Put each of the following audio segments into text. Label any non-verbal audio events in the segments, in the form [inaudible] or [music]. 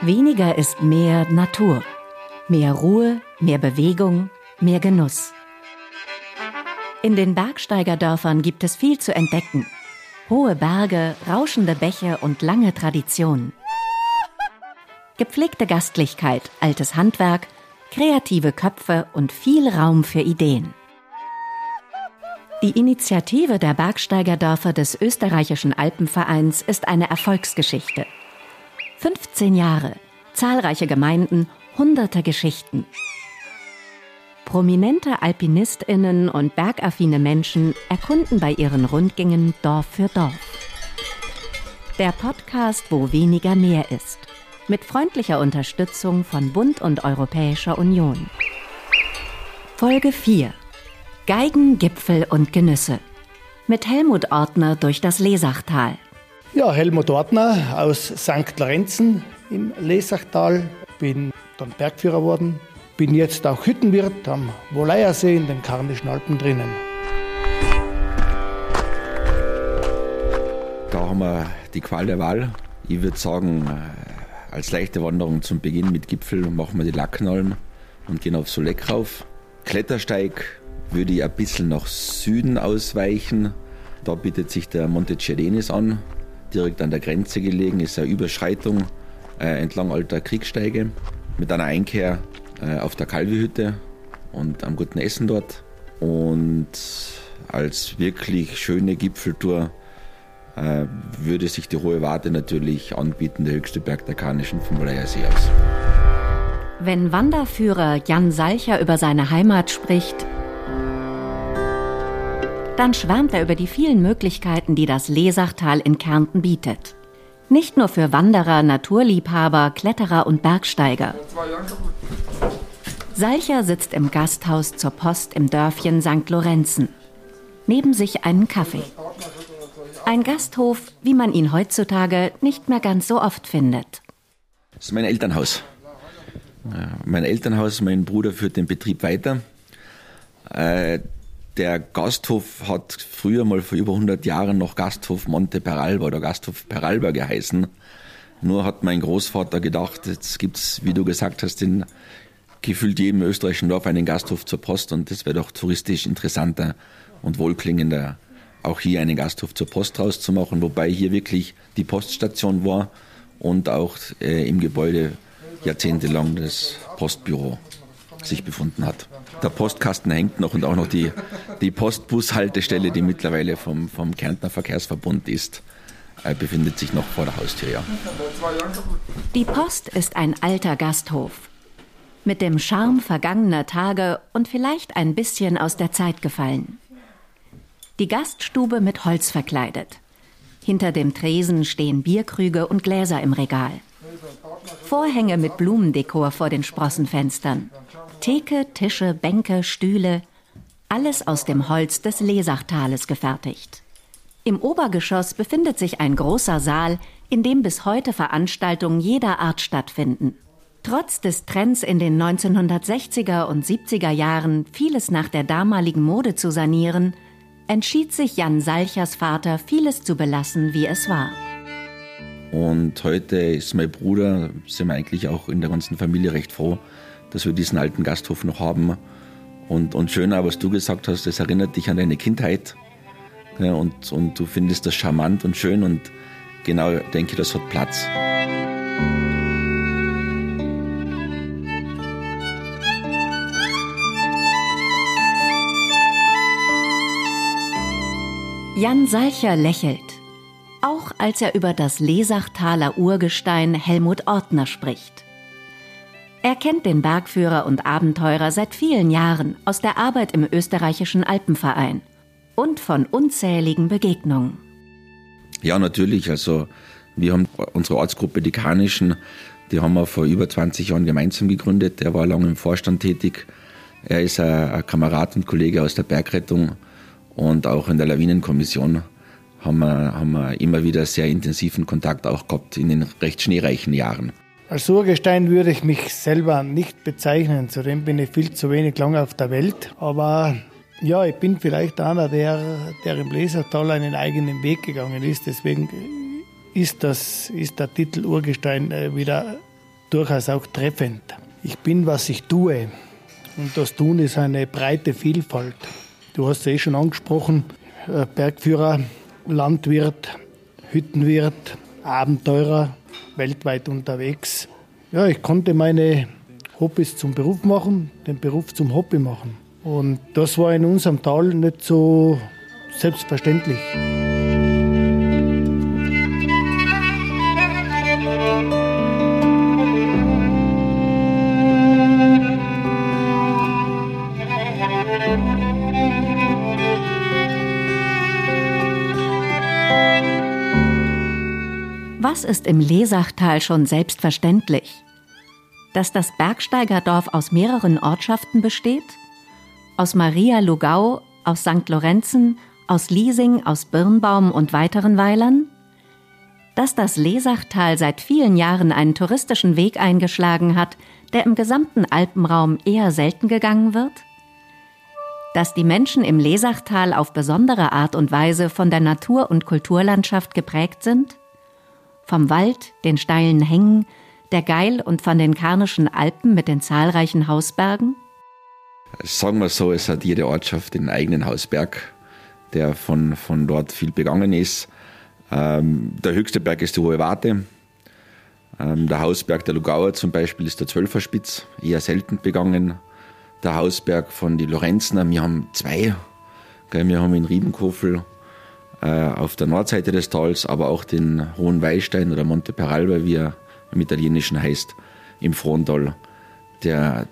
Weniger ist mehr Natur. Mehr Ruhe, mehr Bewegung, mehr Genuss. In den Bergsteigerdörfern gibt es viel zu entdecken. Hohe Berge, rauschende Bäche und lange Traditionen. Gepflegte Gastlichkeit, altes Handwerk, kreative Köpfe und viel Raum für Ideen. Die Initiative der Bergsteigerdörfer des österreichischen Alpenvereins ist eine Erfolgsgeschichte. 15 Jahre, zahlreiche Gemeinden, hunderte Geschichten. Prominente Alpinistinnen und bergaffine Menschen erkunden bei ihren Rundgängen Dorf für Dorf. Der Podcast, wo weniger mehr ist. Mit freundlicher Unterstützung von Bund und Europäischer Union. Folge 4. Geigen, Gipfel und Genüsse. Mit Helmut Ortner durch das Lesachtal. Ja, Helmut Ortner aus St. Lorenzen im Lesachtal. Bin dann Bergführer geworden. Bin jetzt auch Hüttenwirt am Woleiersee in den Karnischen Alpen drinnen. Da haben wir die Qual der Wahl. Ich würde sagen, äh, als leichte Wanderung zum Beginn mit Gipfel machen wir die Lackenalm und gehen auf Soleck rauf. Klettersteig würde ich ein bisschen nach Süden ausweichen. Da bietet sich der Monte Cedenis an direkt an der Grenze gelegen, ist eine Überschreitung äh, entlang alter Kriegssteige mit einer Einkehr äh, auf der Kalvihütte und am guten Essen dort. Und als wirklich schöne Gipfeltour äh, würde sich die Hohe Warte natürlich anbieten, der höchste Berg der Karnischen vom Malayer See aus. Wenn Wanderführer Jan Salcher über seine Heimat spricht, dann schwärmt er über die vielen Möglichkeiten, die das Lesachtal in Kärnten bietet. Nicht nur für Wanderer, Naturliebhaber, Kletterer und Bergsteiger. Salcher sitzt im Gasthaus zur Post im Dörfchen St. Lorenzen. Neben sich einen Kaffee. Ein Gasthof, wie man ihn heutzutage nicht mehr ganz so oft findet. Das ist mein Elternhaus. Mein Elternhaus, mein Bruder führt den Betrieb weiter. Äh, der Gasthof hat früher mal vor über 100 Jahren noch Gasthof Monte Peralba oder Gasthof Peralba geheißen. Nur hat mein Großvater gedacht, jetzt gibt's, wie du gesagt hast, in gefühlt jedem österreichischen Dorf einen Gasthof zur Post und das wäre doch touristisch interessanter und wohlklingender, auch hier einen Gasthof zur Post rauszumachen, wobei hier wirklich die Poststation war und auch äh, im Gebäude jahrzehntelang das Postbüro sich befunden hat. Der Postkasten hängt noch und auch noch die, die Postbushaltestelle, die mittlerweile vom, vom Kärntner Verkehrsverbund ist, äh, befindet sich noch vor der Haustür. Ja. Die Post ist ein alter Gasthof. Mit dem Charme vergangener Tage und vielleicht ein bisschen aus der Zeit gefallen. Die Gaststube mit Holz verkleidet. Hinter dem Tresen stehen Bierkrüge und Gläser im Regal. Vorhänge mit Blumendekor vor den Sprossenfenstern. Theke, Tische, Bänke, Stühle, alles aus dem Holz des Lesachtales gefertigt. Im Obergeschoss befindet sich ein großer Saal, in dem bis heute Veranstaltungen jeder Art stattfinden. Trotz des Trends in den 1960er und 70er Jahren, vieles nach der damaligen Mode zu sanieren, entschied sich Jan Salchers Vater, vieles zu belassen, wie es war. Und heute ist mein Bruder, sind wir eigentlich auch in der ganzen Familie recht froh, dass wir diesen alten Gasthof noch haben. Und, und schöner, was du gesagt hast, das erinnert dich an deine Kindheit. Ja, und, und du findest das charmant und schön und genau denke, das hat Platz. Jan Salcher lächelt, auch als er über das Lesachtaler Urgestein Helmut Ortner spricht. Er kennt den Bergführer und Abenteurer seit vielen Jahren aus der Arbeit im österreichischen Alpenverein und von unzähligen Begegnungen. Ja, natürlich. Also wir haben unsere Ortsgruppe, die Karnischen, die haben wir vor über 20 Jahren gemeinsam gegründet. Er war lange im Vorstand tätig. Er ist ein Kamerad und Kollege aus der Bergrettung und auch in der Lawinenkommission haben wir, haben wir immer wieder sehr intensiven Kontakt auch gehabt in den recht schneereichen Jahren. Als Urgestein würde ich mich selber nicht bezeichnen, zudem bin ich viel zu wenig lang auf der Welt. Aber Ja, ich bin vielleicht einer, der, der im Lesertal einen eigenen Weg gegangen ist. Deswegen ist, das, ist der Titel Urgestein äh, wieder durchaus auch treffend. Ich bin, was ich tue. Und das Tun ist eine breite Vielfalt. Du hast es eh schon angesprochen, äh, Bergführer, Landwirt, Hüttenwirt, Abenteurer, weltweit unterwegs. Ja, ich konnte meine Hobbys zum Beruf machen, den Beruf zum Hobby machen. Und das war in unserem Tal nicht so selbstverständlich. Was ist im Lesachtal schon selbstverständlich? Dass das Bergsteigerdorf aus mehreren Ortschaften besteht? Aus Maria Lugau, aus St. Lorenzen, aus Liesing, aus Birnbaum und weiteren Weilern? Dass das Lesachtal seit vielen Jahren einen touristischen Weg eingeschlagen hat, der im gesamten Alpenraum eher selten gegangen wird? Dass die Menschen im Lesachtal auf besondere Art und Weise von der Natur- und Kulturlandschaft geprägt sind? Vom Wald, den steilen Hängen, der Geil und von den Karnischen Alpen mit den zahlreichen Hausbergen? Sagen wir so, es hat jede Ortschaft den eigenen Hausberg, der von, von dort viel begangen ist. Ähm, der höchste Berg ist die Hohe Warte. Ähm, der Hausberg der Lugauer zum Beispiel ist der Zwölferspitz, eher selten begangen. Der Hausberg von die Lorenzner, wir haben zwei. Wir haben in Riebenkofel auf der Nordseite des Tals, aber auch den Hohen Weilstein oder Monte Peralba, wie er im Italienischen heißt, im Frontal, der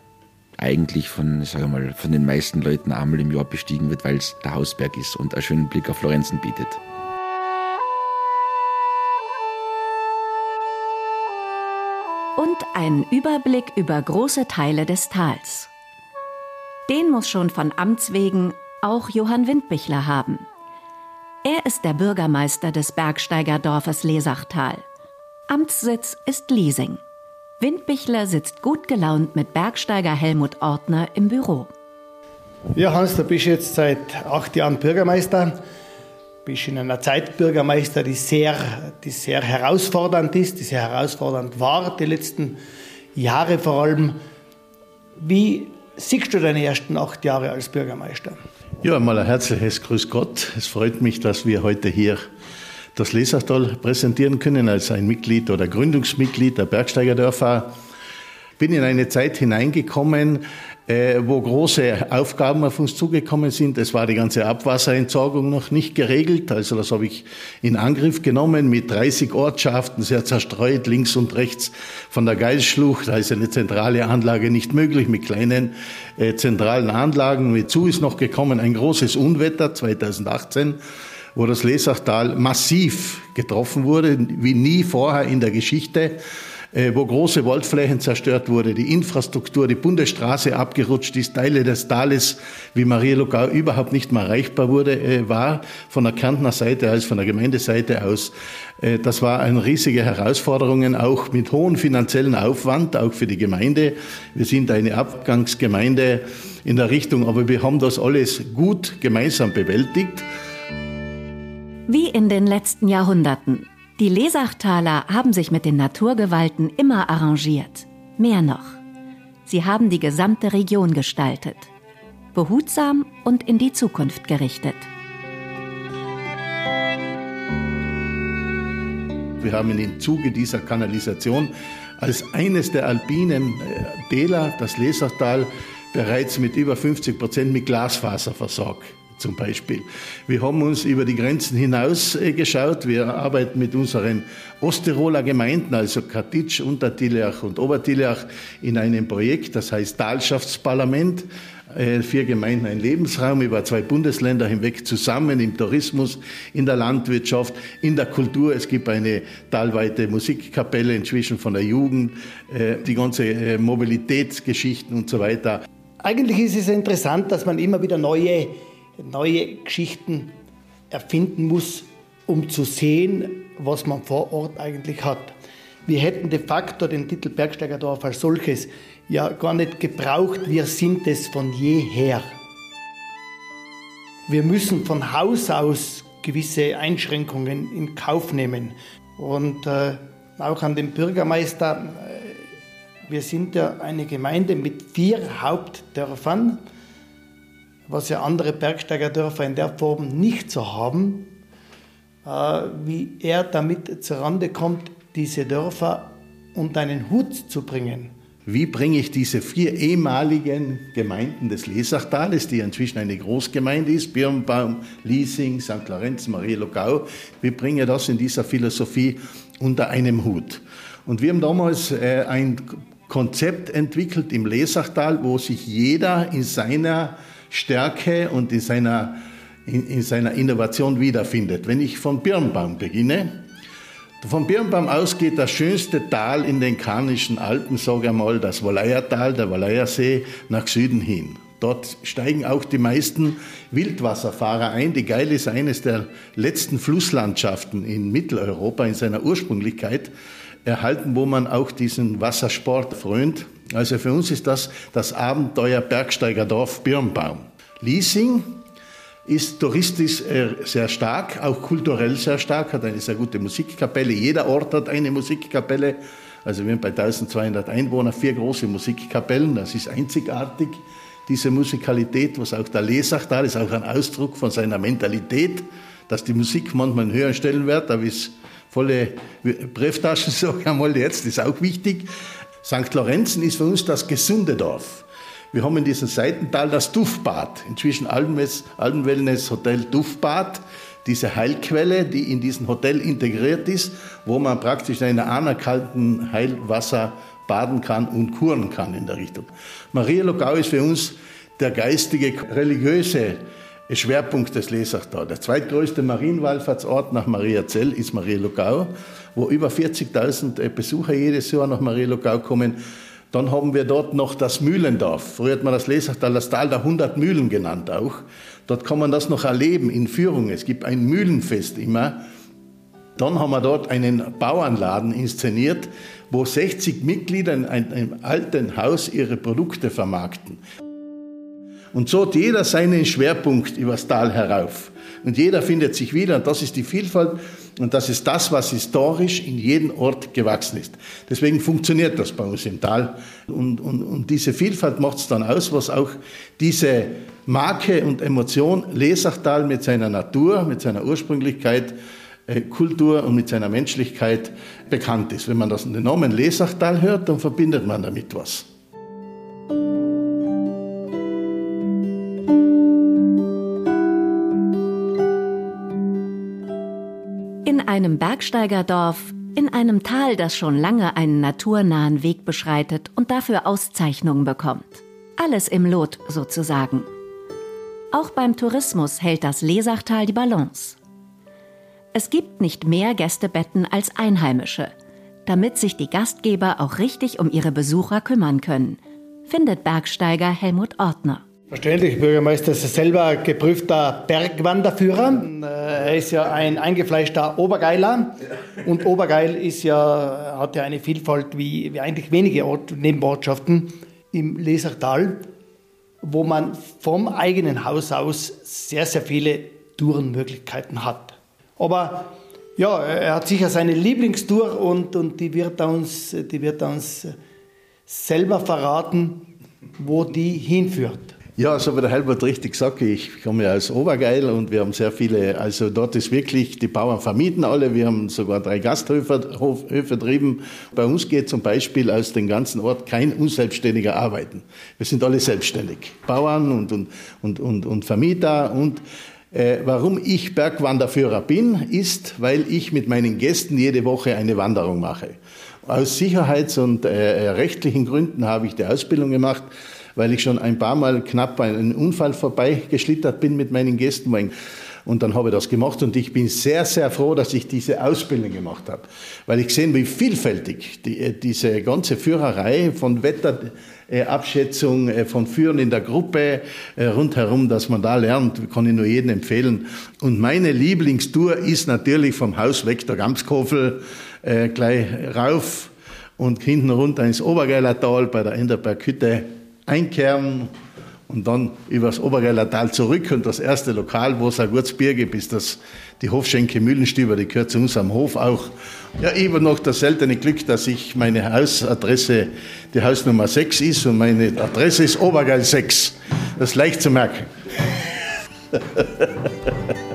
eigentlich von, sage mal, von den meisten Leuten einmal im Jahr bestiegen wird, weil es der Hausberg ist und einen schönen Blick auf Florenzen bietet. Und einen Überblick über große Teile des Tals. Den muss schon von Amts wegen auch Johann Windbichler haben. Er ist der Bürgermeister des Bergsteigerdorfes Lesachtal. Amtssitz ist Liesing. Windbichler sitzt gut gelaunt mit Bergsteiger Helmut Ortner im Büro. Ja, Hans, du bist jetzt seit acht Jahren Bürgermeister. Bist in einer Zeit Bürgermeister, die sehr, die sehr herausfordernd ist, die sehr herausfordernd war, die letzten Jahre vor allem. Wie siehst du deine ersten acht Jahre als Bürgermeister? Ja, einmal ein herzliches Grüß Gott. Es freut mich, dass wir heute hier das Lesertal präsentieren können als ein Mitglied oder Gründungsmitglied der Bergsteigerdörfer. Bin in eine Zeit hineingekommen, äh, wo große Aufgaben auf uns zugekommen sind. Es war die ganze Abwasserentsorgung noch nicht geregelt. Also das habe ich in Angriff genommen mit 30 Ortschaften, sehr zerstreut, links und rechts von der Geilschlucht. Da ist eine zentrale Anlage nicht möglich mit kleinen äh, zentralen Anlagen. Dazu ist noch gekommen ein großes Unwetter 2018 wo das Lesachtal massiv getroffen wurde, wie nie vorher in der Geschichte. Äh, wo große Waldflächen zerstört wurde, die Infrastruktur, die Bundesstraße abgerutscht ist, Teile des Tales wie Marielogau überhaupt nicht mehr erreichbar wurde, äh, war von der Kärntner Seite als von der Gemeindeseite aus. Äh, das war eine riesige Herausforderung, auch mit hohem finanziellen Aufwand, auch für die Gemeinde. Wir sind eine Abgangsgemeinde in der Richtung, aber wir haben das alles gut gemeinsam bewältigt. Wie in den letzten Jahrhunderten die Lesachtaler haben sich mit den Naturgewalten immer arrangiert. Mehr noch. Sie haben die gesamte Region gestaltet. Behutsam und in die Zukunft gerichtet. Wir haben im Zuge dieser Kanalisation als eines der alpinen äh, Täler das Lesachtal bereits mit über 50 Prozent mit Glasfaser versorgt zum Beispiel. Wir haben uns über die Grenzen hinaus äh, geschaut. Wir arbeiten mit unseren Osttiroler Gemeinden, also Katitsch, Untertillach und Obertillach, in einem Projekt, das heißt Talschaftsparlament. Äh, vier Gemeinden, ein Lebensraum über zwei Bundesländer hinweg zusammen im Tourismus, in der Landwirtschaft, in der Kultur. Es gibt eine talweite Musikkapelle inzwischen von der Jugend, äh, die ganze Mobilitätsgeschichten und so weiter. Eigentlich ist es interessant, dass man immer wieder neue neue Geschichten erfinden muss, um zu sehen, was man vor Ort eigentlich hat. Wir hätten de facto den Titel Bergsteigerdorf als solches ja gar nicht gebraucht. Wir sind es von jeher. wir müssen von Haus aus gewisse Einschränkungen in Kauf nehmen. Und äh, auch an den Bürgermeister, äh, wir sind ja eine Gemeinde mit vier Hauptdörfern, was ja andere Bergsteigerdörfer in der Form nicht so haben, äh, wie er damit zurande kommt, diese Dörfer unter einen Hut zu bringen. Wie bringe ich diese vier ehemaligen Gemeinden des Lesachtales, die inzwischen eine Großgemeinde ist, Birnbaum, Liesing, St. Lorenz, Marie-Logau, wie bringe ich das in dieser Philosophie unter einem Hut? Und wir haben damals äh, ein Konzept entwickelt im Lesachtal, wo sich jeder in seiner Stärke und in seiner, in, in seiner Innovation wiederfindet. Wenn ich von Birnbaum beginne, von Birnbaum aus geht das schönste Tal in den Karnischen Alpen, sage ich mal, das Walleiertal, der Walleiersee, nach Süden hin. Dort steigen auch die meisten Wildwasserfahrer ein. Die Geil ist eines der letzten Flusslandschaften in Mitteleuropa in seiner Ursprünglichkeit erhalten, wo man auch diesen Wassersport frönt. Also für uns ist das das Abenteuer Bergsteigerdorf Birnbaum. Liesing ist touristisch äh, sehr stark, auch kulturell sehr stark, hat eine sehr gute Musikkapelle. Jeder Ort hat eine Musikkapelle. Also wir haben bei 1200 Einwohnern vier große Musikkapellen. Das ist einzigartig, diese Musikalität, was auch der Lesachtal ist, auch ein Ausdruck von seiner Mentalität, dass die Musik manchmal einen höheren Stellenwert, da ist volle Brieftaschen, sage ich einmal jetzt, ist auch wichtig. St. Lorenzen ist für uns das gesunde Dorf. Wir haben in diesem Seitental das Duftbad, inzwischen Alpenwellness Hotel Duftbad, diese Heilquelle, die in diesem Hotel integriert ist, wo man praktisch in einer anerkannten Heilwasser baden kann und kuren kann in der Richtung. Maria Logau ist für uns der geistige, religiöse Schwerpunkt des Lesachtal. Der zweitgrößte Marienwallfahrtsort nach Mariazell ist Maria Logau, wo über 40.000 Besucher jedes Jahr nach Maria Logau kommen. Dann haben wir dort noch das Mühlendorf. Früher hat man das Lesachtal das Tal der 100 Mühlen genannt auch. Dort kann man das noch erleben in Führung. Es gibt ein Mühlenfest immer. Dann haben wir dort einen Bauernladen inszeniert, wo 60 Mitglieder in einem alten Haus ihre Produkte vermarkten. Und so hat jeder seinen Schwerpunkt übers Tal herauf. Und jeder findet sich wieder. Und das ist die Vielfalt. Und das ist das, was historisch in jedem Ort gewachsen ist. Deswegen funktioniert das bei uns im Tal. Und, und, und diese Vielfalt macht es dann aus, was auch diese Marke und Emotion Lesachtal mit seiner Natur, mit seiner Ursprünglichkeit, äh, Kultur und mit seiner Menschlichkeit bekannt ist. Wenn man das den Namen Lesachtal hört, dann verbindet man damit was. Einem Bergsteigerdorf, in einem Tal, das schon lange einen naturnahen Weg beschreitet und dafür Auszeichnungen bekommt. Alles im Lot sozusagen. Auch beim Tourismus hält das Lesachtal die Balance. Es gibt nicht mehr Gästebetten als Einheimische, damit sich die Gastgeber auch richtig um ihre Besucher kümmern können, findet Bergsteiger Helmut Ortner. Verständlich, Bürgermeister ist selber geprüfter Bergwanderführer. Er ist ja ein eingefleischter Obergeiler. Und Obergeil ist ja, hat ja eine Vielfalt wie, wie eigentlich wenige Ort, Nebenortschaften im Lesertal, wo man vom eigenen Haus aus sehr, sehr viele Tourenmöglichkeiten hat. Aber ja, er hat sicher seine Lieblingstour und, und die, wird uns, die wird uns selber verraten, wo die hinführt. Ja, so wie der Helmut richtig sagt, ich komme ja aus Obergeil und wir haben sehr viele, also dort ist wirklich, die Bauern vermieten alle, wir haben sogar drei Gasthöfe drüben. Bei uns geht zum Beispiel aus dem ganzen Ort kein Unselbstständiger arbeiten. Wir sind alle selbstständig. Bauern und, und, und, und, und Vermieter und äh, warum ich Bergwanderführer bin, ist, weil ich mit meinen Gästen jede Woche eine Wanderung mache. Aus sicherheits- und äh, rechtlichen Gründen habe ich die Ausbildung gemacht weil ich schon ein paar Mal knapp bei einem Unfall vorbeigeschlittert bin mit meinen Gästen. Und dann habe ich das gemacht und ich bin sehr, sehr froh, dass ich diese Ausbildung gemacht habe, weil ich sehe, wie vielfältig die, äh, diese ganze Führerei von Wetterabschätzung, äh, von Führen in der Gruppe äh, rundherum, dass man da lernt, kann ich nur jedem empfehlen. Und meine Lieblingstour ist natürlich vom Haus weg der Gamskofel gleich rauf und hinten runter ins Obergeiler Tal bei der Enderberghütte einkehren und dann übers Obergeiler Tal zurück und das erste Lokal, wo es ein gutes Bier gibt, ist das die Hofschenke Mühlenstüber, die gehört zu unserem Hof auch. Ja, habe noch das seltene Glück, dass ich meine Hausadresse die Hausnummer 6 ist und meine Adresse ist Obergeil 6. Das ist leicht zu merken. [laughs]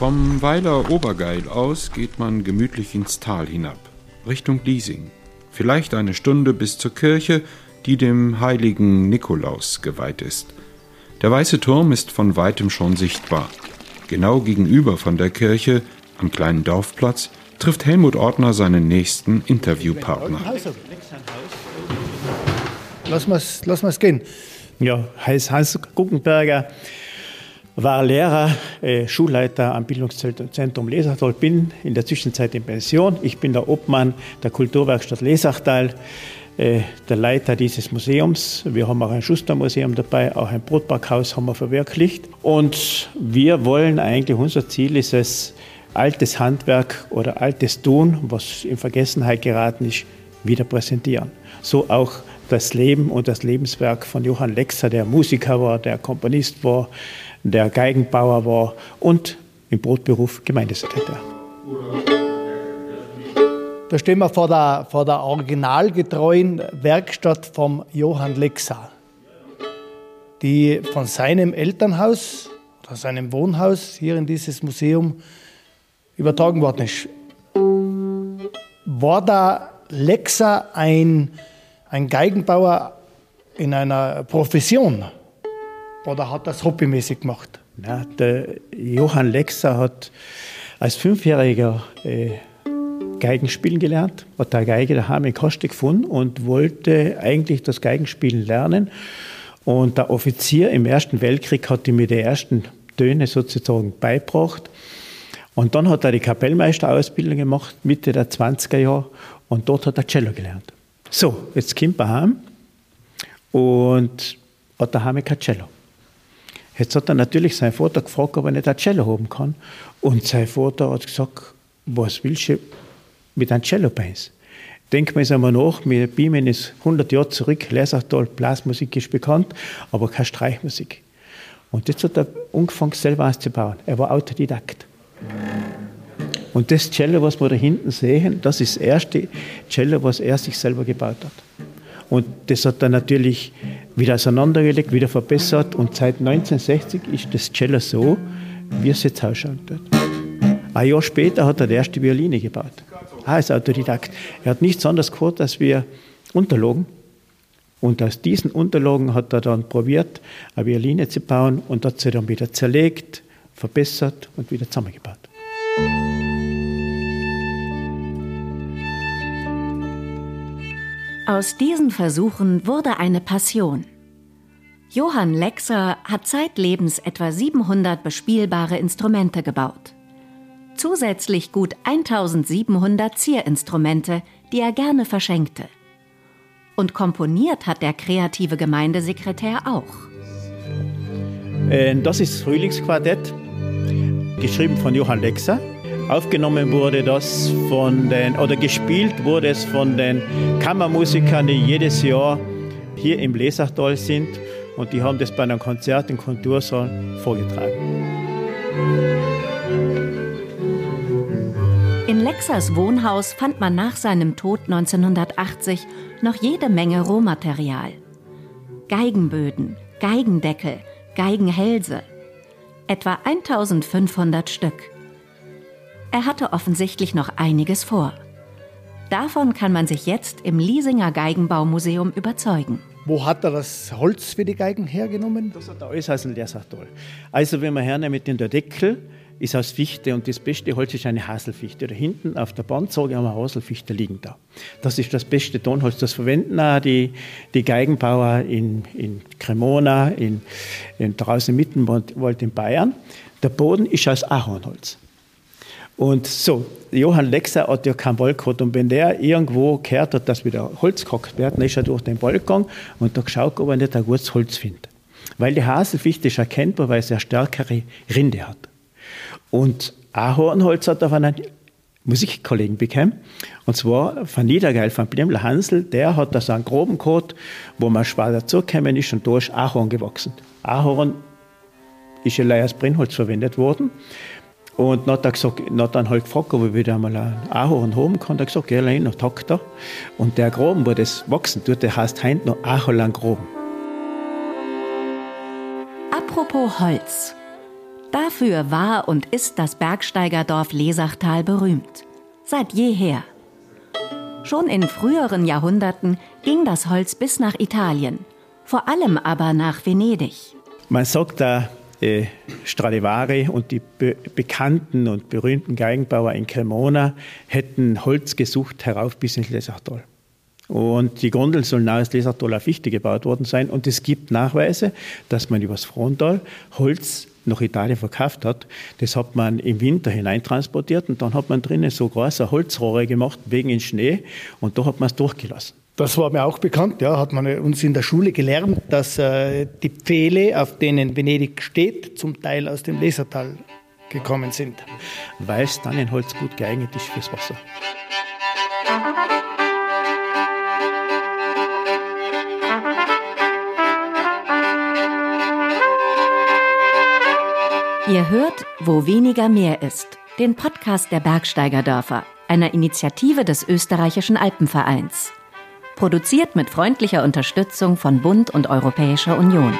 Vom Weiler Obergeil aus geht man gemütlich ins Tal hinab, Richtung Liesing. Vielleicht eine Stunde bis zur Kirche, die dem heiligen Nikolaus geweiht ist. Der weiße Turm ist von weitem schon sichtbar. Genau gegenüber von der Kirche, am kleinen Dorfplatz, trifft Helmut Ortner seinen nächsten Interviewpartner. Lass mal's, lass gehen. Ja, heißt Hans Guggenberger, war Lehrer, äh, Schulleiter am Bildungszentrum Lesachtal, bin in der Zwischenzeit in Pension. Ich bin der Obmann der Kulturwerkstatt Lesachtal, äh, der Leiter dieses Museums. Wir haben auch ein Schustermuseum dabei, auch ein Brotbackhaus haben wir verwirklicht. Und wir wollen eigentlich, unser Ziel ist es, altes Handwerk oder altes Tun, was in Vergessenheit geraten ist, wieder präsentieren. So auch das Leben und das Lebenswerk von Johann Lexer, der Musiker war, der Komponist war, der Geigenbauer war und im Brotberuf Gemeindesekretär. Da stehen wir vor der, vor der originalgetreuen Werkstatt vom Johann Lexer, die von seinem Elternhaus oder seinem Wohnhaus hier in dieses Museum übertragen worden ist. War der Lexer ein, ein Geigenbauer in einer Profession? Oder hat das hobbymäßig gemacht? Ja, der Johann Lexer hat als Fünfjähriger äh, Geigen spielen gelernt, hat eine Geige daheim in Koste gefunden und wollte eigentlich das Geigenspielen lernen. Und der Offizier im Ersten Weltkrieg hat ihm die ersten Töne sozusagen beigebracht. Und dann hat er die Kapellmeisterausbildung gemacht, Mitte der 20er Jahre, und dort hat er Cello gelernt. So, jetzt kommt er heim und hat daheim kein Cello. Jetzt hat er natürlich seinen Vater gefragt, ob er nicht ein Cello haben kann. Und sein Vater hat gesagt, was willst du mit einem Cello bei uns? Denken wir uns einmal nach, wir beamen ist 100 Jahre zurück, Lesachtal, Blasmusik ist bekannt, aber keine Streichmusik. Und jetzt hat er angefangen, selber auszubauen. Er war Autodidakt. Und das Cello, was wir da hinten sehen, das ist das erste Cello, was er sich selber gebaut hat. Und das hat er natürlich wieder auseinandergelegt, wieder verbessert. Und seit 1960 ist das Cello so, wie es jetzt ausschaut. Ein Jahr später hat er die erste Violine gebaut. Ah, als Autodidakt. Er hat nichts anderes gehört, als wir Unterlagen. Und aus diesen Unterlagen hat er dann probiert, eine Violine zu bauen und hat sie dann wieder zerlegt, verbessert und wieder zusammengebaut. Aus diesen Versuchen wurde eine Passion. Johann Lexer hat zeitlebens etwa 700 bespielbare Instrumente gebaut. Zusätzlich gut 1700 Zierinstrumente, die er gerne verschenkte. Und komponiert hat der kreative Gemeindesekretär auch. Äh, das ist Frühlingsquartett, geschrieben von Johann Lexer. Aufgenommen wurde das von den, oder gespielt wurde es von den Kammermusikern, die jedes Jahr hier im Lesachtal sind und die haben das bei einem Konzert im Kultursaal vorgetragen. In Lexers Wohnhaus fand man nach seinem Tod 1980 noch jede Menge Rohmaterial. Geigenböden, Geigendeckel, Geigenhälse. Etwa 1500 Stück. Er hatte offensichtlich noch einiges vor. Davon kann man sich jetzt im Liesinger Geigenbaumuseum überzeugen. Wo hat er das Holz für die Geigen hergenommen? Das hat er alles aus dem Leersachtal. Also wenn man hernehmen den der Deckel, ist aus Fichte und das beste Holz ist eine Haselfichte. Da hinten auf der Bandsage haben wir Haselfichte liegen da. Das ist das beste Tonholz. Das verwenden auch die, die Geigenbauer in, in Cremona, in, in draußen im Mittenwald in Bayern. Der Boden ist aus Ahornholz. Und so, Johann Lexer hat ja keinen Balkon und wenn der irgendwo gehört hat, dass wieder Holz gehackt wird, dann ist er durch den Balkon und da geschaut, ob er nicht ein gutes Holz findet. Weil die Haselfichte ist erkennbar, weil sie eine stärkere Rinde hat. Und Ahornholz hat auf einen Musikkollegen bekommen. Und zwar von Niedergeil, von Blimler Hansel, der hat da so einen groben Kot, wo man schwer dazugekommen ist und da ist Ahorn gewachsen. Ahorn ist ja als Brennholz verwendet worden. Und dann hat er gesagt, dann halt gefragt, ob ich wieder einmal ein Ahorn haben kann. Er hat gesagt, geh rein, noch tagt er. Und der Graben, wo das wachsen tut, der heißt heint noch Ahorn Graben. Apropos Holz. Dafür war und ist das Bergsteigerdorf Lesachtal berühmt. Seit jeher. Schon in früheren Jahrhunderten ging das Holz bis nach Italien, vor allem aber nach Venedig. Man sagt da, äh, Stradivari und die be bekannten und berühmten Geigenbauer in Cremona hätten Holz gesucht herauf bis ins Lesachtal. Und die Gondeln sollen nahe Lesachtal auf Fichte gebaut worden sein. Und es gibt Nachweise, dass man übers Frontal Holz nach Italien verkauft hat. Das hat man im Winter hineintransportiert und dann hat man drinnen so große Holzrohre gemacht wegen dem Schnee und da hat man es durchgelassen. Das war mir auch bekannt, ja, hat man uns in der Schule gelernt, dass äh, die Pfähle, auf denen Venedig steht, zum Teil aus dem Lesertal gekommen sind. Weil es dann in Holz gut geeignet ist fürs Wasser. Ihr hört, wo weniger mehr ist, den Podcast der Bergsteigerdörfer, einer Initiative des österreichischen Alpenvereins. Produziert mit freundlicher Unterstützung von Bund und Europäischer Union.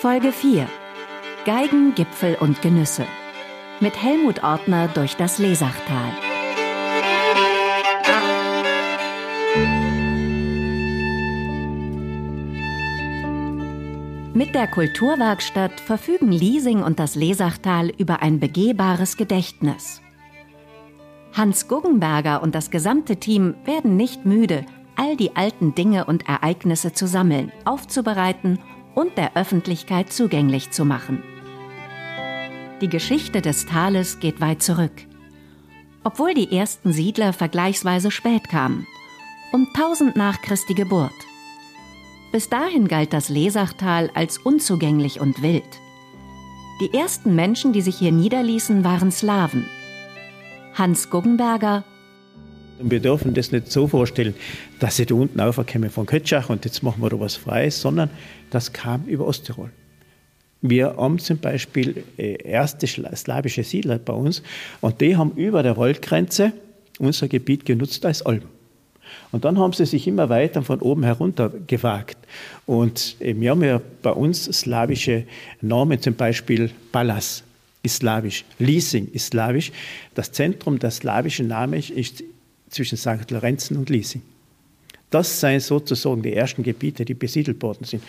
Folge 4. Geigen, Gipfel und Genüsse. Mit Helmut Ortner durch das Lesachtal. Mit der Kulturwerkstatt verfügen Liesing und das Lesachtal über ein begehbares Gedächtnis. Hans Guggenberger und das gesamte Team werden nicht müde, all die alten Dinge und Ereignisse zu sammeln, aufzubereiten und der Öffentlichkeit zugänglich zu machen. Die Geschichte des Tales geht weit zurück. Obwohl die ersten Siedler vergleichsweise spät kamen, um 1000 nach Christi Geburt. Bis dahin galt das Lesachtal als unzugänglich und wild. Die ersten Menschen, die sich hier niederließen, waren Slawen. Hans Guggenberger und wir dürfen das nicht so vorstellen, dass sie da unten aufkommen von Kötschach und jetzt machen wir da was Freies, sondern das kam über Osttirol. Wir haben zum Beispiel äh, erste slawische Siedler bei uns und die haben über der Waldgrenze unser Gebiet genutzt als Alpen. Und dann haben sie sich immer weiter von oben herunter gewagt. Und äh, wir haben ja bei uns slawische Namen, zum Beispiel Palas slawisch, Liesing ist slawisch. Das Zentrum der slawischen Namen ist zwischen St. Lorenzen und Liesing. Das seien sozusagen die ersten Gebiete, die besiedelt worden sind.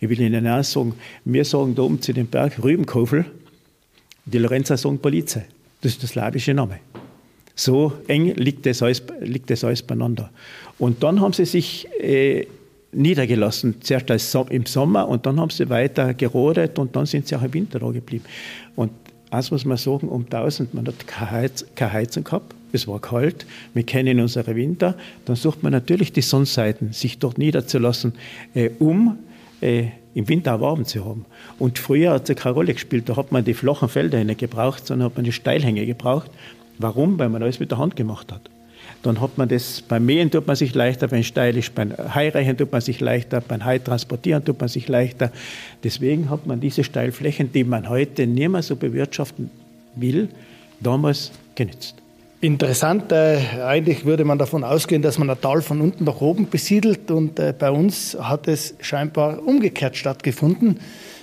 Ich will Ihnen auch sagen, wir sagen da oben zu dem Berg Rübenkofel, die Lorenzer sagen Polizei. Das ist der slawische Name. So eng liegt das alles, liegt das alles beieinander. Und dann haben sie sich äh, niedergelassen, zuerst im Sommer und dann haben sie weiter gerodet und dann sind sie auch im Winter da geblieben. Und eins muss man sagen, um 1000, man hat keine, Heiz, keine Heizung gehabt, es war kalt, wir kennen unsere Winter, dann sucht man natürlich die Sonnenseiten, sich dort niederzulassen, äh, um äh, im Winter warm zu haben. Und früher hat es keine Rolle gespielt, da hat man die flachen Felder nicht gebraucht, sondern hat man die Steilhänge gebraucht. Warum? Weil man alles mit der Hand gemacht hat. Dann hat man das, beim Mähen tut man sich leichter, wenn es steil ist, beim Heireichen tut man sich leichter, beim Hai transportieren tut man sich leichter. Deswegen hat man diese Steilflächen, die man heute nicht mehr so bewirtschaften will, damals genützt. Interessant, äh, eigentlich würde man davon ausgehen, dass man ein Tal von unten nach oben besiedelt und äh, bei uns hat es scheinbar umgekehrt stattgefunden.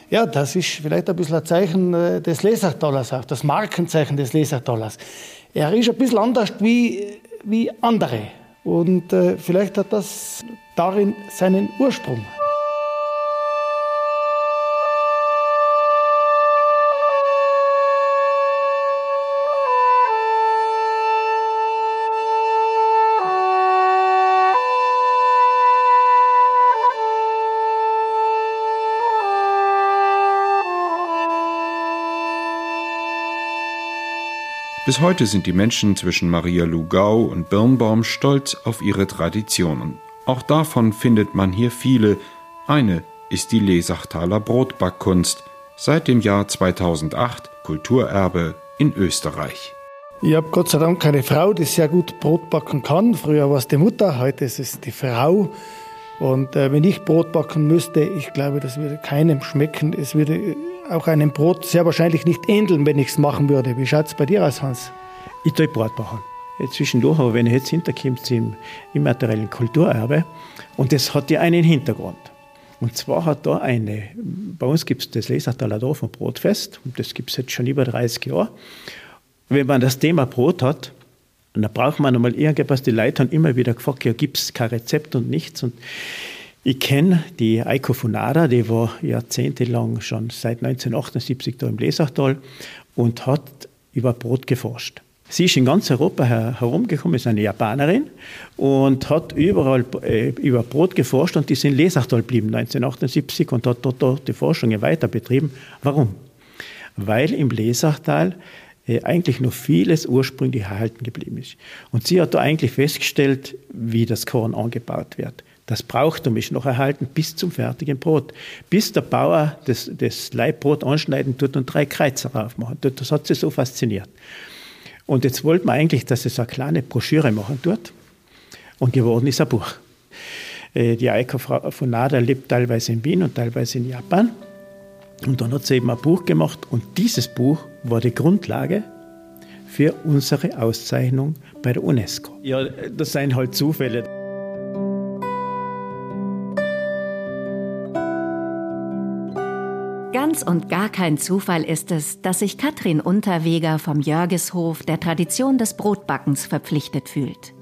Ja, das ist vielleicht ein bisschen ein Zeichen äh, des Lesachtalers auch, das Markenzeichen des Lesachtalers. Er ist ein bisschen anders wie, wie andere und äh, vielleicht hat das darin seinen Ursprung. Bis heute sind die Menschen zwischen Maria Lugau und Birnbaum stolz auf ihre Traditionen. Auch davon findet man hier viele. Eine ist die Lesachtaler Brotbackkunst, seit dem Jahr 2008 Kulturerbe in Österreich. Ich habe Gott sei Dank eine Frau, die sehr gut Brot backen kann. Früher war es die Mutter, heute ist es die Frau. Und äh, wenn ich Brot backen müsste, ich glaube, das würde keinem schmecken. Es würde auch einem Brot sehr wahrscheinlich nicht ähneln, wenn ich es machen würde. Wie schaut es bei dir aus, Hans? Ich tue Brot backen. Zwischendurch, aber wenn ich jetzt hinterkomme zum immateriellen Kulturerbe, und das hat ja einen Hintergrund. Und zwar hat da eine, bei uns gibt es das Lesertaler Dorf und Brotfest, und das gibt es jetzt schon über 30 Jahre. Wenn man das Thema Brot hat, und da braucht man einmal irgendwas, die Leute haben immer wieder gefragt, ja, gibt es kein Rezept und nichts. Und ich kenne die Eiko Funada, die war jahrzehntelang schon seit 1978 da im Lesachtal und hat über Brot geforscht. Sie ist in ganz Europa herumgekommen, ist eine Japanerin und hat überall äh, über Brot geforscht und die ist in Lesachtal geblieben 1978 und hat dort, dort die Forschung weiter betrieben. Warum? Weil im Lesachtal äh, eigentlich noch vieles ursprünglich erhalten geblieben ist. Und sie hat da eigentlich festgestellt, wie das Korn angebaut wird. Das Brauchtum ist noch erhalten bis zum fertigen Brot. Bis der Bauer das, das Leibbrot anschneiden tut und drei Kreuzer aufmachen tut. Das hat sie so fasziniert. Und jetzt wollten wir eigentlich, dass es eine kleine Broschüre machen tut. Und geworden ist ein Buch. Äh, die Eiko von Nada lebt teilweise in Wien und teilweise in Japan. Und dann hat sie eben ein Buch gemacht und dieses Buch war die Grundlage für unsere Auszeichnung bei der UNESCO. Ja, das seien halt Zufälle. Ganz und gar kein Zufall ist es, dass sich Katrin Unterweger vom Jörgeshof der Tradition des Brotbackens verpflichtet fühlt.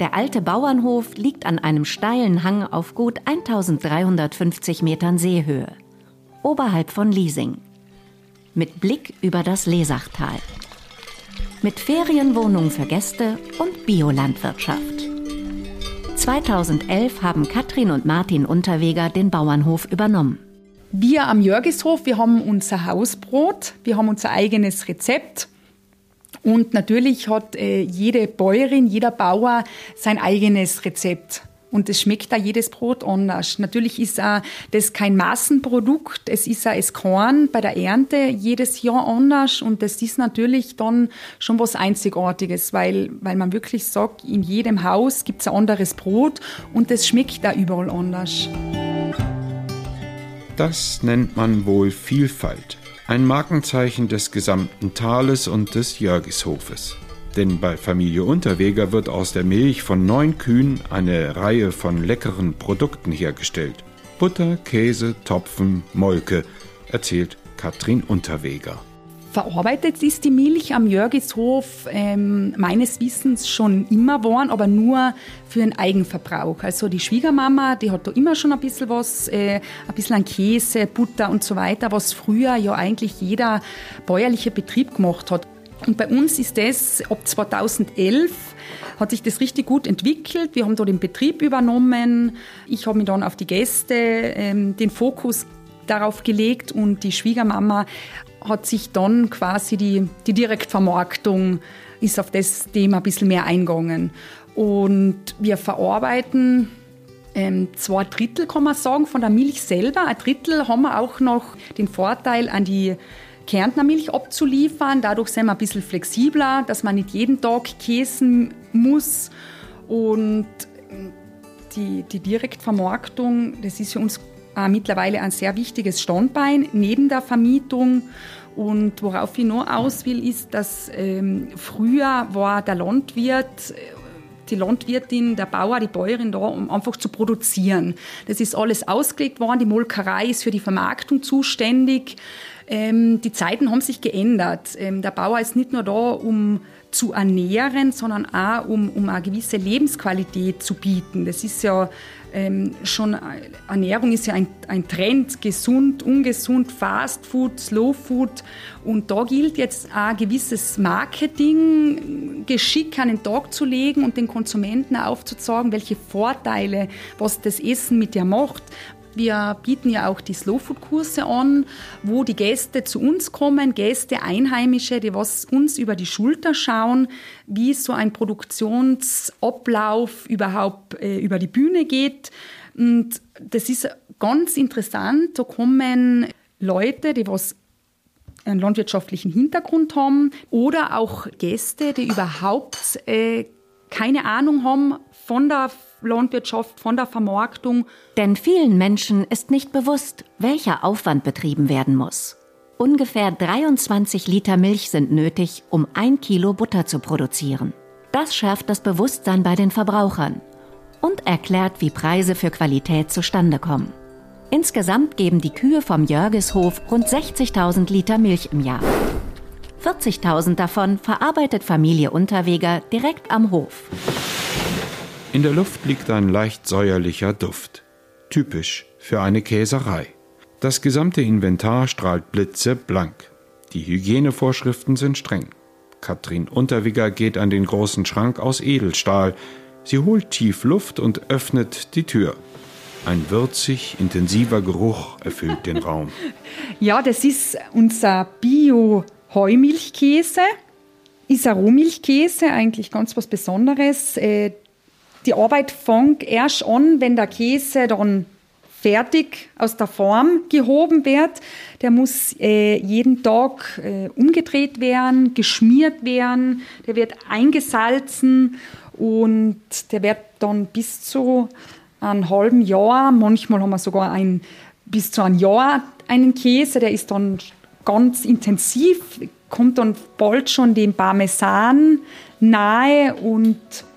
Der alte Bauernhof liegt an einem steilen Hang auf gut 1350 Metern Seehöhe oberhalb von Liesing. Mit Blick über das Lesachtal. Mit Ferienwohnungen für Gäste und Biolandwirtschaft. 2011 haben Katrin und Martin Unterweger den Bauernhof übernommen. Wir am Jörgishof, wir haben unser Hausbrot, wir haben unser eigenes Rezept. Und natürlich hat äh, jede Bäuerin, jeder Bauer sein eigenes Rezept. Und es schmeckt da jedes Brot anders. Natürlich ist auch das kein Massenprodukt. Es ist auch das Korn bei der Ernte jedes Jahr anders. Und das ist natürlich dann schon was Einzigartiges, weil, weil man wirklich sagt, in jedem Haus gibt es ein anderes Brot und das schmeckt da überall anders. Das nennt man wohl Vielfalt. Ein Markenzeichen des gesamten Tales und des Jörgishofes. Denn bei Familie Unterweger wird aus der Milch von neun Kühen eine Reihe von leckeren Produkten hergestellt. Butter, Käse, Topfen, Molke, erzählt Katrin Unterweger. Verarbeitet ist die Milch am Jörgishof ähm, meines Wissens schon immer geworden, aber nur für den Eigenverbrauch. Also die Schwiegermama, die hat da immer schon ein bisschen was, äh, ein bisschen an Käse, Butter und so weiter, was früher ja eigentlich jeder bäuerliche Betrieb gemacht hat. Und bei uns ist das ab 2011 hat sich das richtig gut entwickelt. Wir haben da den Betrieb übernommen. Ich habe mich dann auf die Gäste ähm, den Fokus darauf gelegt und die Schwiegermama hat sich dann quasi die, die Direktvermarktung ist auf das Thema ein bisschen mehr eingegangen. Und wir verarbeiten ähm, zwei Drittel, kann man sagen, von der Milch selber. Ein Drittel haben wir auch noch den Vorteil an die Kärntner Milch abzuliefern. Dadurch sind wir ein bisschen flexibler, dass man nicht jeden Tag käsen muss. Und die, die Direktvermarktung, das ist für uns äh, mittlerweile ein sehr wichtiges Standbein neben der Vermietung. Und worauf ich noch aus will, ist, dass ähm, früher war der Landwirt die Landwirtin, der Bauer, die Bäuerin da, um einfach zu produzieren. Das ist alles ausgelegt worden. Die Molkerei ist für die Vermarktung zuständig. Ähm, die Zeiten haben sich geändert. Ähm, der Bauer ist nicht nur da, um zu ernähren, sondern auch um, um eine gewisse Lebensqualität zu bieten. Das ist ja ähm, schon, Ernährung ist ja ein, ein Trend, gesund, ungesund, Fast Food, Slow Food. Und da gilt jetzt auch ein gewisses Marketing, Geschick an den Tag zu legen und den Konsumenten aufzuzeigen, welche Vorteile, was das Essen mit dir macht, Wir bieten ja auch die Slowfood-Kurse an, wo die Gäste zu uns kommen, Gäste, Einheimische, die was uns über die Schulter schauen, wie so ein Produktionsablauf überhaupt äh, über die Bühne geht. Und das ist ganz interessant. Da kommen Leute, die was einen landwirtschaftlichen Hintergrund haben oder auch Gäste, die überhaupt äh, keine Ahnung haben von der Landwirtschaft, von der Vermarktung. Denn vielen Menschen ist nicht bewusst, welcher Aufwand betrieben werden muss. Ungefähr 23 Liter Milch sind nötig, um ein Kilo Butter zu produzieren. Das schärft das Bewusstsein bei den Verbrauchern und erklärt, wie Preise für Qualität zustande kommen. Insgesamt geben die Kühe vom Jörgeshof rund 60.000 Liter Milch im Jahr. 40.000 davon verarbeitet Familie Unterweger direkt am Hof. In der Luft liegt ein leicht säuerlicher Duft. Typisch für eine Käserei. Das gesamte Inventar strahlt blitzeblank. Die Hygienevorschriften sind streng. Katrin Unterweger geht an den großen Schrank aus Edelstahl. Sie holt tief Luft und öffnet die Tür. Ein würzig intensiver Geruch erfüllt den Raum. [laughs] Ja, das ist unser Bio-Heumilchkäse. Ist ein Rohmilchkäse, eigentlich ganz was Besonderes. Die Arbeit fängt erst an, wenn der Käse dann fertig aus der Form gehoben wird. Der muss äh, jeden Tag äh, umgedreht werden, geschmiert werden, der wird eingesalzen und der wird dann bis zu einem halben Jahr, manchmal haben wir sogar ein, bis zu einem Jahr einen Käse, der ist dann ganz intensiv, kommt dann bald schon dem Parmesan nahe und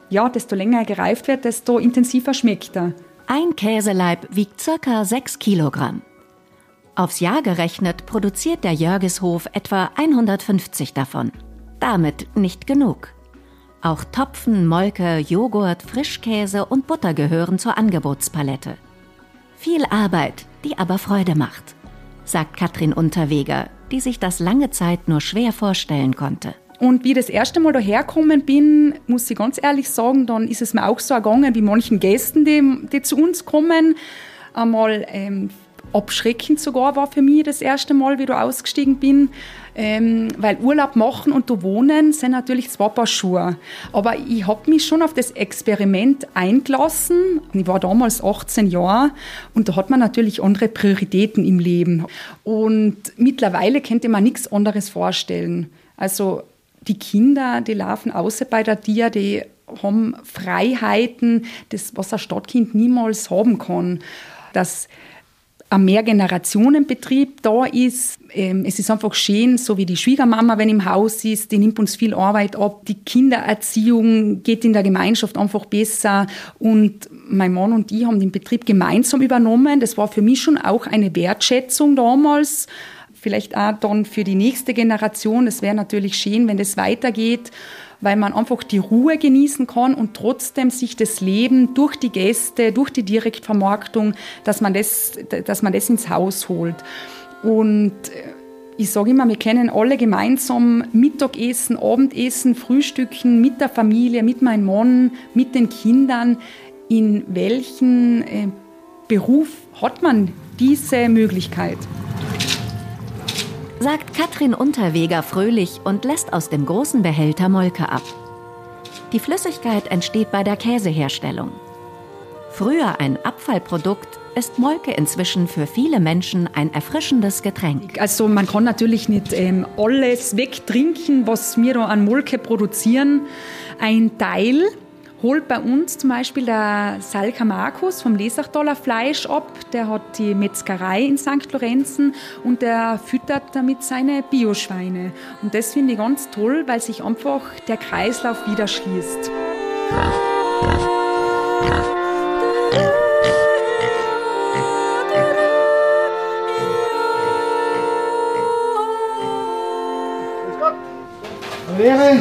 ja, desto länger er gereift wird, desto intensiver schmeckt er. Ein Käseleib wiegt ca. 6 Kilogramm. Aufs Jahr gerechnet produziert der Jörgeshof etwa 150 davon. Damit nicht genug. Auch Topfen, Molke, Joghurt, Frischkäse und Butter gehören zur Angebotspalette. Viel Arbeit, die aber Freude macht, sagt Katrin Unterweger, die sich das lange Zeit nur schwer vorstellen konnte. Und wie ich das erste Mal daherkommen bin, muss ich ganz ehrlich sagen, dann ist es mir auch so ergangen wie manchen Gästen, die, die zu uns kommen. Einmal ähm, abschreckend sogar war für mich das erste Mal, wie du ausgestiegen bin. Ähm, weil Urlaub machen und du wohnen sind natürlich zwei Paar Schuhe. Aber ich habe mich schon auf das Experiment eingelassen. Ich war damals 18 Jahre und da hat man natürlich andere Prioritäten im Leben. Und mittlerweile könnte man nichts anderes vorstellen. Also die Kinder, die laufen außer bei der Tier, die haben Freiheiten, das, was ein Stadtkind niemals haben kann. Dass ein Mehrgenerationenbetrieb da ist. Ähm, es ist einfach schön, so wie die Schwiegermama, wenn im Haus ist, die nimmt uns viel Arbeit ab. Die Kindererziehung geht in der Gemeinschaft einfach besser. Und mein Mann und ich haben den Betrieb gemeinsam übernommen. Das war für mich schon auch eine Wertschätzung damals vielleicht auch dann für die nächste Generation. Es wäre natürlich schön, wenn das weitergeht, weil man einfach die Ruhe genießen kann und trotzdem sich das Leben durch die Gäste, durch die Direktvermarktung, dass man das, dass man das ins Haus holt. Und äh, ich sage immer, wir können alle gemeinsam Mittagessen, Abendessen, Frühstücken mit der Familie, mit meinem Mann, mit den Kindern. In welchen äh, Beruf hat man diese Möglichkeit? Sagt Katrin Unterweger fröhlich und lässt aus dem großen Behälter Molke ab. Die Flüssigkeit entsteht bei der Käseherstellung. Früher ein Abfallprodukt, ist Molke inzwischen für viele Menschen ein erfrischendes Getränk. Also man kann natürlich nicht ähm, alles wegtrinken, was wir da an Molke produzieren. Ein Teil holt bei uns zum Beispiel der Salka Markus vom Lesachtaler Fleisch ab. Der hat die Metzgerei in St. Lorenzen und der füttert damit seine Bioschweine. Und das finde ich ganz toll, weil sich einfach der Kreislauf wieder schließt. Lehre.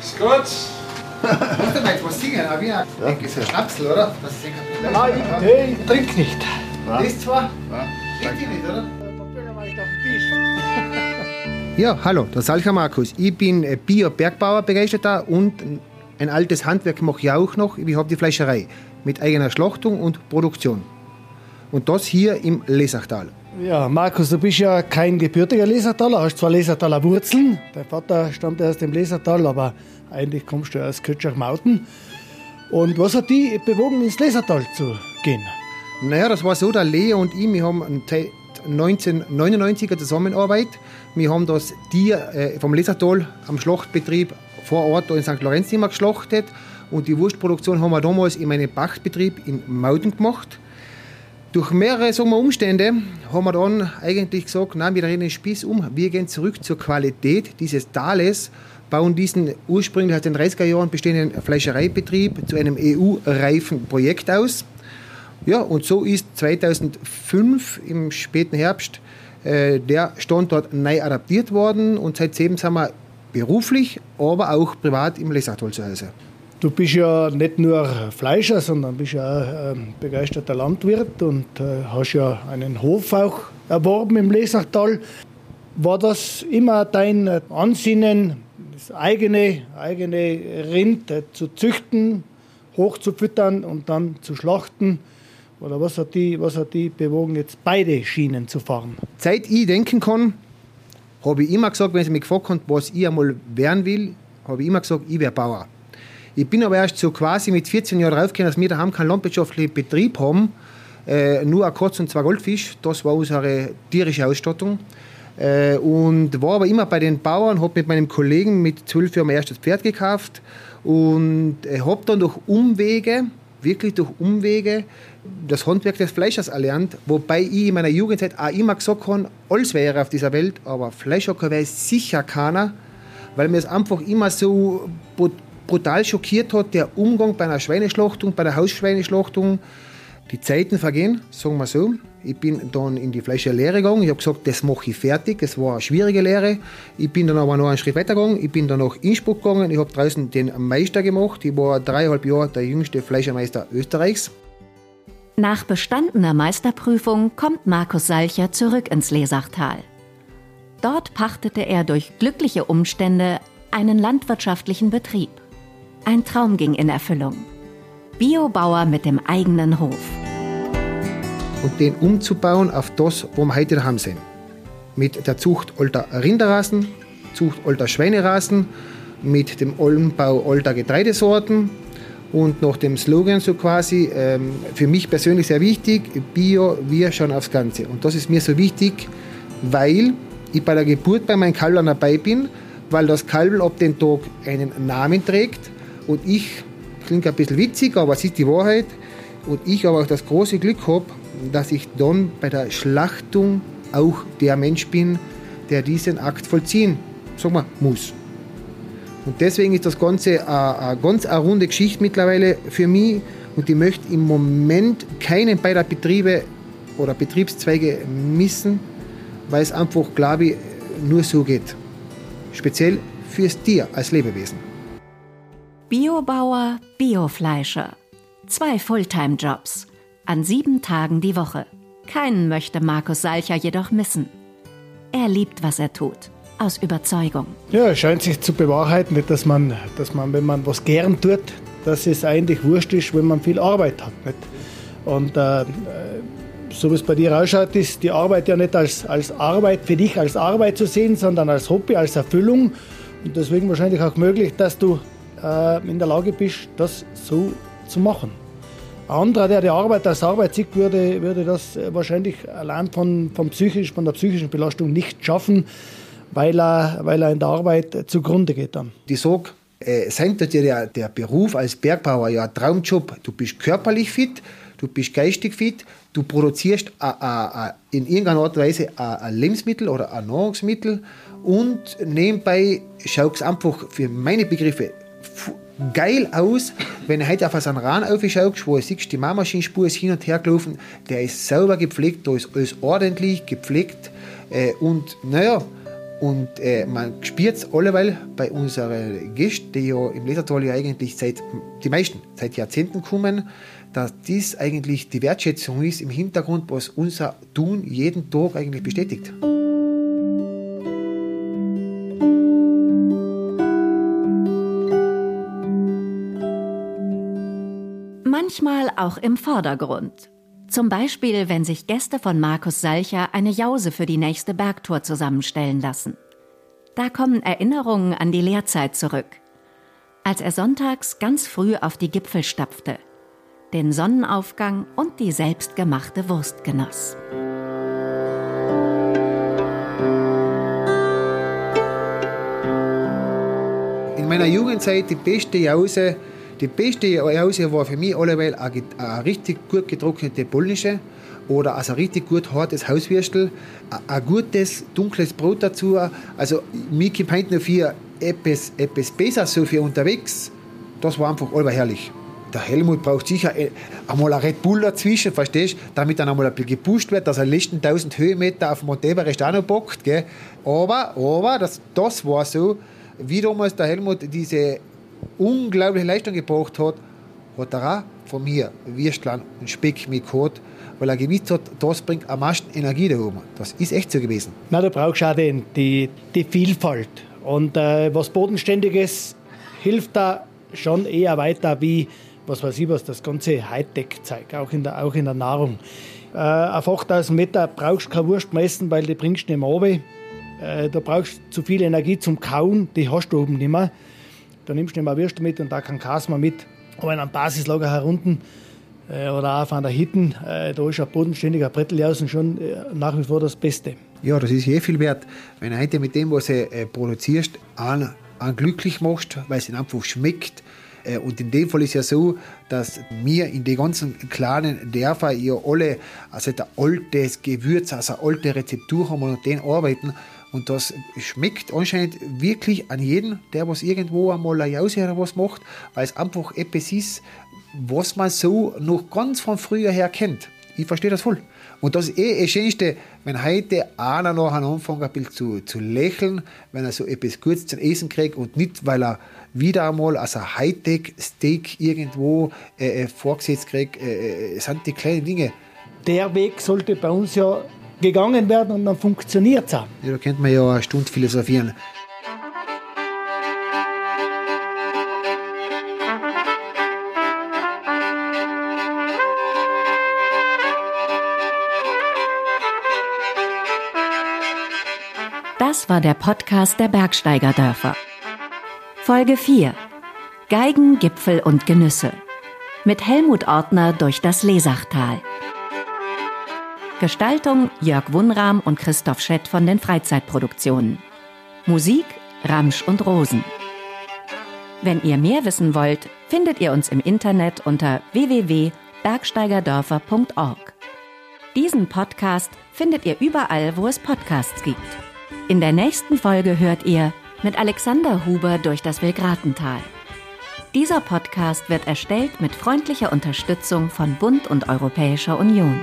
Ist gut. Musst du mal was singen? Aber ja. ich denke, ist ein Schnapsel, oder? Das ist Nein, ich, ich trinke nicht. Das zwar? Trinkt ihr nicht, oder? Ja, hallo, der Salcher Markus. Ich bin Bio-Bergbauer begeisterter und ein altes Handwerk mache ich auch noch. Ich habe die Fleischerei mit eigener Schlachtung und Produktion. Und das hier im Lesachtal. Ja, Markus, du bist ja kein gebürtiger Lesertaler, hast zwar Lesertaler Wurzeln, dein Vater stammt aus dem Lesertal, aber eigentlich kommst du aus Kötschach-Mauten. Und was hat die bewogen, ins Lesertal zu gehen? Naja, das war so, der Lea und ich, wir haben 1999er Zusammenarbeit. Wir haben das Tier äh, vom Lesertal am Schlachtbetrieb vor Ort in St. Lorenz immer geschlachtet und die Wurstproduktion haben wir damals in meinem Pachtbetrieb in Mauden gemacht. Durch mehrere sagen wir, Umstände haben wir dann eigentlich gesagt, nein, wir drehen den Spieß um. Wir gehen zurück zur Qualität dieses Tales, bauen diesen ursprünglich aus den 30er Jahren bestehenden Fleischereibetrieb zu einem EU-reifen Projekt aus. Ja, und so ist 2005 im späten Herbst äh, der Standort neu adaptiert worden und seitdem sind wir beruflich, aber auch privat im Lesachtal zu Hause. Du bist ja nicht nur Fleischer, sondern bist ja auch ähm, begeisterter Landwirt und äh, hast ja einen Hof auch erworben im Lesachtal. War das immer dein Ansinnen, das eigene, eigene Rind äh, zu züchten, hochzufüttern und dann zu schlachten? Oder was hat, die, was hat die bewogen, jetzt beide Schienen zu fahren? Seit ich denken kann, habe ich immer gesagt, wenn sie mich gefragt haben, was ich einmal werden will, habe ich immer gesagt, ich wäre Bauer. Ich bin aber erst so quasi mit 14 Jahren draufgekommen, dass wir daheim keinen landwirtschaftlichen Betrieb haben, äh, nur ein Katz und zwei Goldfisch. Das war unsere tierische Ausstattung. Äh, und war aber immer bei den Bauern, habe mit meinem Kollegen mit zwölf Jahren mein erstes Pferd gekauft und äh, habe dann durch Umwege, wirklich durch Umwege, das Handwerk des Fleischers erlernt, wobei ich in meiner Jugendzeit auch immer gesagt habe, alles wäre auf dieser Welt, aber Fleischhocker wäre sicher keiner, weil mir es einfach immer so brutal schockiert hat, der Umgang bei einer Schweineschlachtung, bei der Hausschweineschlachtung. Die Zeiten vergehen, sagen wir so. Ich bin dann in die Fleischerlehre gegangen. Ich habe gesagt, das mache ich fertig. Es war eine schwierige Lehre. Ich bin dann aber noch einen Schritt weiter gegangen. Ich bin dann nach Innsbruck gegangen. Ich habe draußen den Meister gemacht. Ich war dreieinhalb Jahre der jüngste Fleischermeister Österreichs. Nach bestandener Meisterprüfung kommt Markus Salcher zurück ins Lesachtal. Dort pachtete er durch glückliche Umstände einen landwirtschaftlichen Betrieb. Ein Traum ging in Erfüllung. Biobauer mit dem eigenen Hof. Und den umzubauen auf das, wo wir heute daheim sind. Mit der Zucht alter Rinderrassen, Zucht alter Schweinerassen, mit dem Ollenbau alter Getreidesorten und nach dem Slogan so quasi, ähm, für mich persönlich sehr wichtig, Bio, wir schauen aufs Ganze. Und das ist mir so wichtig, weil ich bei der Geburt bei meinen Kalbern dabei bin, weil das Kalb ab dem Tag einen Namen trägt und ich, klingt ein bisschen witzig, aber es ist die Wahrheit. Und ich aber auch das große Glück habe, dass ich dann bei der Schlachtung auch der Mensch bin, der diesen Akt vollziehen, sagen wir, muss. Und deswegen ist das Ganze eine, ganz eine runde Geschichte mittlerweile für mich. Und ich möchte im Moment keinen beider Betriebe oder Betriebszweige missen, weil es einfach, glaube ich, nur so geht. Speziell fürs Tier als Lebewesen. Biobauer, Biofleischer. Zwei Fulltime-Jobs. An sieben Tagen die Woche. Keinen möchte Markus Salcher jedoch missen. Er liebt, was er tut. Aus Überzeugung. Ja, scheint sich zu bewahrheiten, dass man, dass man, wenn man was gern tut, dass es eigentlich wurscht ist, wenn man viel Arbeit hat. Nicht? Und äh, so wie es bei dir ausschaut, ist die Arbeit ja nicht als, als Arbeit für dich als Arbeit zu sehen, sondern als Hobby, als Erfüllung. Und deswegen wahrscheinlich auch möglich, dass du äh, in der Lage bist, das so zu machen. Ein anderer, der die Arbeit als Arbeit sieht, würde, würde das wahrscheinlich allein von, von, psychisch, von der psychischen Belastung nicht schaffen, weil er, weil er in der Arbeit zugrunde geht dann. Die sage, äh, sein dir der, der Beruf als Bergbauer ja ein Traumjob. Du bist körperlich fit, du bist geistig fit, du produzierst a, a, a, in irgendeiner Art und Weise ein Lebensmittel oder ein Nahrungsmittel und nebenbei schaut es einfach für meine Begriffe geil aus, wenn du heute auf einen Rahn aufschaust, wo du siehst, die Maschinenspur ist hin und her gelaufen, der ist sauber gepflegt, da ist alles ordentlich gepflegt äh, und naja, und äh, man spürt es alleweil bei unseren Gästen, die ja im Lesertal ja eigentlich seit, die meisten, seit Jahrzehnten kommen, dass dies eigentlich die Wertschätzung ist im Hintergrund, was unser Tun jeden Tag eigentlich bestätigt. Manchmal auch im Vordergrund. Zum Beispiel, wenn sich Gäste von Markus Salcher eine Jause für die nächste Bergtour zusammenstellen lassen. Da kommen Erinnerungen an die Lehrzeit zurück. Als er sonntags ganz früh auf die Gipfel stapfte, den Sonnenaufgang und die selbstgemachte Wurst genoss. In meiner Jugendzeit die beste Jause, die beste Jause war für mich alleweil eine, richtig gut getrocknete polnische oder also ein richtig gut hartes Hauswürstel, ein gutes dunkles Brot dazu. Also mir kommt noch für etwas, etwas besser so für unterwegs. Das war einfach allweil herrlich. Der Helmut braucht sicher äh, einmal ein Red Bull dazwischen, verstehst damit dann einmal ein bisschen gepusht wird, dass er die letzten 1000 Höhenmeter auf Mount Everest auch noch bockt. Gell? Aber, aber das, das war so, wie damals der Helmut diese unglaubliche Leistung gebracht hat, hat er auch von mir Würstlein und Speck mitgehabt, weil er gewusst hat, das bringt am meisten Energie da oben. Das ist echt so gewesen. Na, du brauchst auch den, die, die Vielfalt. Und äh, was Bodenständiges hilft da schon eher weiter wie, was weiß ich was, das ganze Hightech-Zeug, auch in der, auch in der Nahrung. Äh, auf 8000 Meter brauchst du keine Wurst messen, weil die bringst du nicht mehr runter. Äh, da brauchst du zu viel Energie zum Kauen, die hast du oben nicht mehr. Da nimmst du nicht mehr Würste mit und da kann Kasma mit. Aber in einem Basislager herunten äh, oder auch an der Hitten, äh, da ist ein bodenständiger Bretteljausen schon äh, nach wie vor das Beste. Ja, das ist eh viel wert, wenn heute mit dem, was du äh, produzierst, einen, einen glücklich machst, weil es einfach schmeckt. Äh, und in dem Fall ist ja so, dass wir in den ganzen kleinen Dörfern ja alle also ein altes Gewürz, also alte Rezeptur haben und an denen arbeiten. Und das schmeckt anscheinend wirklich an jeden, der was irgendwo einmal eine Jause oder was macht, weil es einfach etwas ist, was man so noch ganz von früher her kennt. Ich verstehe das voll. Und das ist eh das Schönste, wenn heute einer nachher anfängt, ein zu, zu lächeln, wenn er so etwas Gutes zum Essen kriegt und nicht, weil er wieder einmal als ein Hightech-Steak irgendwo äh, äh vorgesetzt kriegt, äh, äh, sind die kleinen Dinge. Der Weg sollte bei uns ja gegangen werden und dann funktioniert es auch. Ja, da könnte man ja eine Stunde philosophieren. Das war der Podcast der Bergsteigerdörfer. Folge 4. Geigen, Gipfel und Genüsse. Mit Helmut Ortner durch das Lesachtal. Gestaltung Jörg Wunram und Christoph Schett von den Freizeitproduktionen. Musik Ramsch und Rosen. Wenn ihr mehr wissen wollt, findet ihr uns im Internet unter www.bergsteigerdörfer.org. Diesen Podcast findet ihr überall, wo es Podcasts gibt. In der nächsten Folge hört ihr mit Alexander Huber durch das Wilgratental. Dieser Podcast wird erstellt mit freundlicher Unterstützung von Bund und Europäischer Union.